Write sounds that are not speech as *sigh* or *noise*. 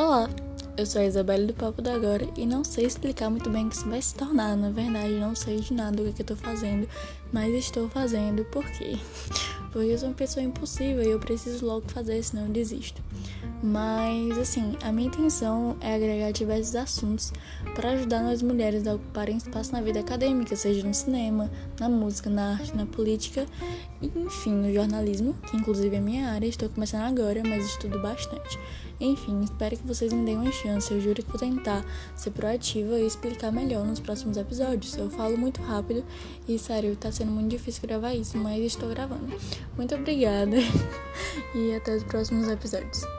Olá, eu sou a Isabelle do Papo da Agora e não sei explicar muito bem o que isso vai se tornar. Na verdade, não sei de nada o que, é que eu tô fazendo, mas estou fazendo por quê? Porque eu sou uma pessoa impulsiva e eu preciso logo fazer, senão eu desisto. Mas, assim, a minha intenção é agregar diversos assuntos para ajudar nós mulheres a ocuparem espaço na vida acadêmica, seja no cinema, na música, na arte, na política enfim, no jornalismo, que inclusive é minha área, estou começando agora, mas estudo bastante. Enfim, espero que vocês me deem uma chance, eu juro que vou tentar ser proativa e explicar melhor nos próximos episódios. Eu falo muito rápido e, sério, tá sendo muito difícil gravar isso, mas estou gravando. Muito obrigada *laughs* e até os próximos episódios.